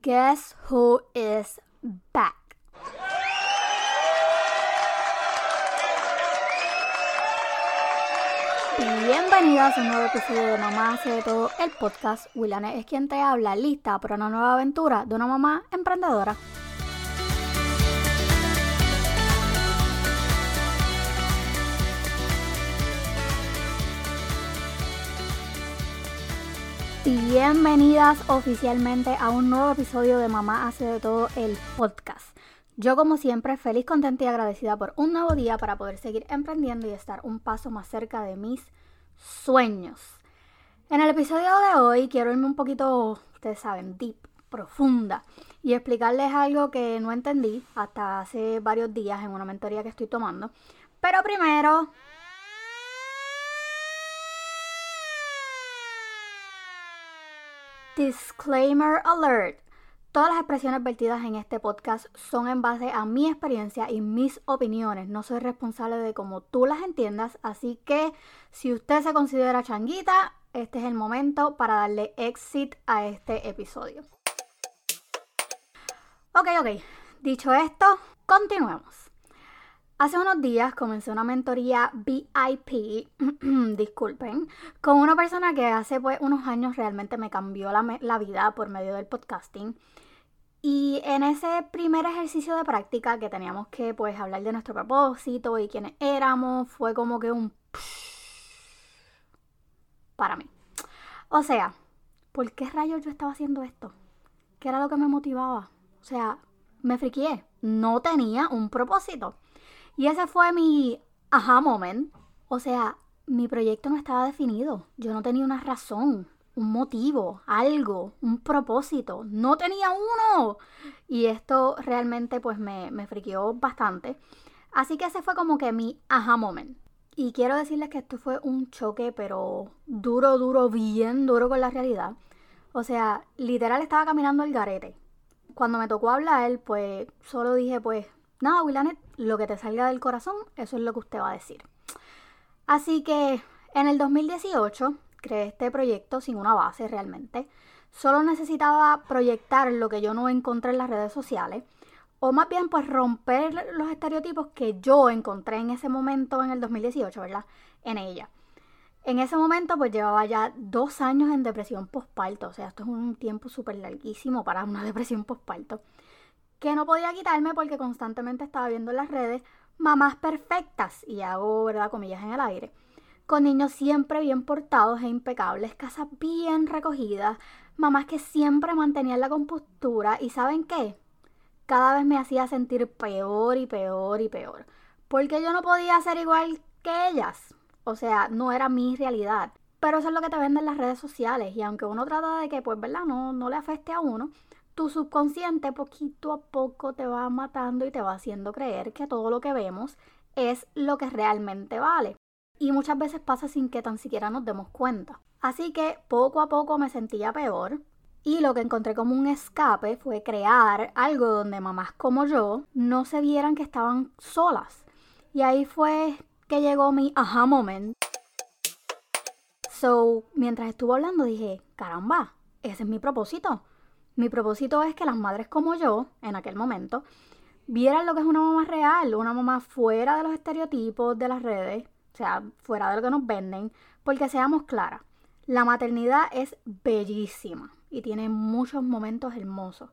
Guess who is back? Bienvenidas a un nuevo episodio de Mamá hace de todo el podcast. Wilane es quien te habla, lista para una nueva aventura de una mamá emprendedora. Bienvenidas oficialmente a un nuevo episodio de Mamá hace de todo el podcast. Yo como siempre feliz, contenta y agradecida por un nuevo día para poder seguir emprendiendo y estar un paso más cerca de mis sueños. En el episodio de hoy quiero irme un poquito, ustedes saben, deep, profunda y explicarles algo que no entendí hasta hace varios días en una mentoría que estoy tomando. Pero primero, Disclaimer alert. Todas las expresiones vertidas en este podcast son en base a mi experiencia y mis opiniones. No soy responsable de cómo tú las entiendas, así que si usted se considera changuita, este es el momento para darle exit a este episodio. Ok, ok. Dicho esto, continuemos. Hace unos días comencé una mentoría VIP, disculpen, con una persona que hace pues unos años realmente me cambió la, vida por medio del podcasting. Y en ese primer ejercicio de práctica que teníamos que pues hablar de nuestro propósito y quiénes éramos, fue como que un... para mí. O sea, ¿por qué rayos yo estaba haciendo esto? ¿Qué era lo que me motivaba? O sea, me friqué. No tenía un propósito. Y ese fue mi aha moment. O sea, mi proyecto no estaba definido. Yo no tenía una razón, un motivo, algo, un propósito. No tenía uno. Y esto realmente pues me, me friqueó bastante. Así que ese fue como que mi aha moment. Y quiero decirles que esto fue un choque, pero duro, duro, bien duro con la realidad. O sea, literal estaba caminando el garete. Cuando me tocó hablar, pues solo dije, pues, nada, Willanet, lo que te salga del corazón, eso es lo que usted va a decir. Así que en el 2018 creé este proyecto sin una base realmente. Solo necesitaba proyectar lo que yo no encontré en las redes sociales. O más bien pues romper los estereotipos que yo encontré en ese momento en el 2018, ¿verdad? En ella. En ese momento pues llevaba ya dos años en depresión postparto. O sea, esto es un tiempo súper larguísimo para una depresión postparto que no podía quitarme porque constantemente estaba viendo en las redes mamás perfectas, y hago, ¿verdad?, comillas en el aire, con niños siempre bien portados e impecables, casas bien recogidas, mamás que siempre mantenían la compostura y ¿saben qué? Cada vez me hacía sentir peor y peor y peor, porque yo no podía ser igual que ellas, o sea, no era mi realidad. Pero eso es lo que te venden las redes sociales y aunque uno trata de que, pues, ¿verdad? No, no le afecte a uno, tu subconsciente poquito a poco te va matando y te va haciendo creer que todo lo que vemos es lo que realmente vale. Y muchas veces pasa sin que tan siquiera nos demos cuenta. Así que poco a poco me sentía peor y lo que encontré como un escape fue crear algo donde mamás como yo no se vieran que estaban solas. Y ahí fue que llegó mi aha moment. So, mientras estuve hablando dije, caramba, ese es mi propósito mi propósito es que las madres como yo, en aquel momento, vieran lo que es una mamá real, una mamá fuera de los estereotipos de las redes, o sea, fuera de lo que nos venden, porque seamos claras, la maternidad es bellísima y tiene muchos momentos hermosos,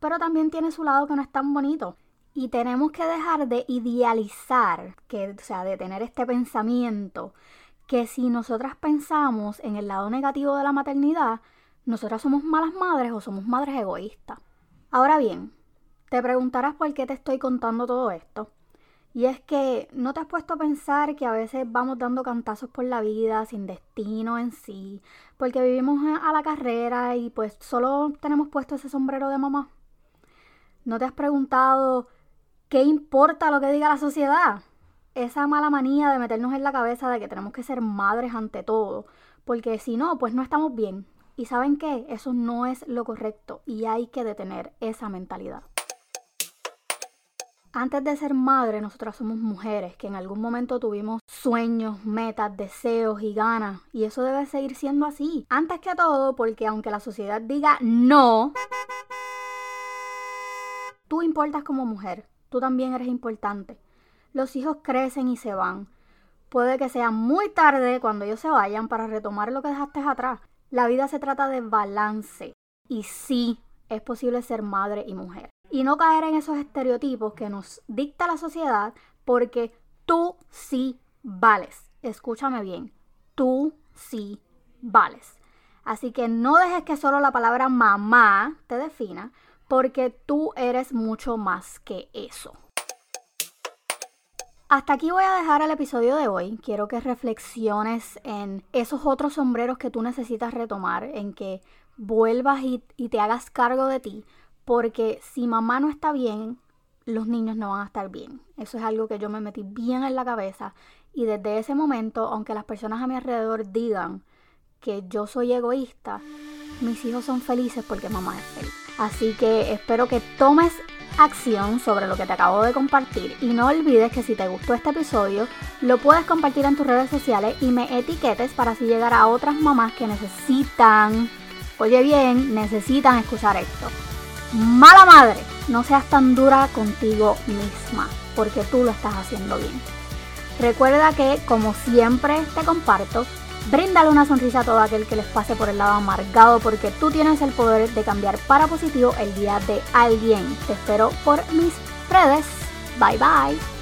pero también tiene su lado que no es tan bonito. Y tenemos que dejar de idealizar, que, o sea, de tener este pensamiento, que si nosotras pensamos en el lado negativo de la maternidad, ¿Nosotras somos malas madres o somos madres egoístas? Ahora bien, te preguntarás por qué te estoy contando todo esto. Y es que no te has puesto a pensar que a veces vamos dando cantazos por la vida sin destino en sí, porque vivimos a la carrera y pues solo tenemos puesto ese sombrero de mamá. ¿No te has preguntado qué importa lo que diga la sociedad? Esa mala manía de meternos en la cabeza de que tenemos que ser madres ante todo, porque si no, pues no estamos bien. Y saben qué, eso no es lo correcto y hay que detener esa mentalidad. Antes de ser madre, nosotras somos mujeres que en algún momento tuvimos sueños, metas, deseos y ganas. Y eso debe seguir siendo así. Antes que todo, porque aunque la sociedad diga no, importas como mujer, tú también eres importante. Los hijos crecen y se van. Puede que sea muy tarde cuando ellos se vayan para retomar lo que dejaste atrás. La vida se trata de balance. Y sí, es posible ser madre y mujer. Y no caer en esos estereotipos que nos dicta la sociedad porque tú sí vales. Escúchame bien, tú sí vales. Así que no dejes que solo la palabra mamá te defina porque tú eres mucho más que eso. Hasta aquí voy a dejar el episodio de hoy. Quiero que reflexiones en esos otros sombreros que tú necesitas retomar, en que vuelvas y, te hagas cargo de ti, porque si mamá no está bien, los niños no van a estar bien. Eso es algo que yo me metí bien en la cabeza y desde ese momento, aunque las personas a mi alrededor digan que yo soy egoísta, mis hijos son felices porque mamá es feliz. Así que espero que tomes acción sobre lo que te acabo de compartir y no olvides que si te gustó este episodio lo puedes compartir en tus redes sociales y me etiquetes para así llegar a otras mamás que necesitan, oye bien, necesitan escuchar esto. Mala madre, no seas tan dura contigo misma porque tú lo estás haciendo bien. Recuerda que como siempre te comparto, Bríndale una sonrisa a todo aquel que les pase por el lado amargado porque tú tienes el poder de cambiar para positivo el día de alguien. Te espero por mis redes. Bye bye.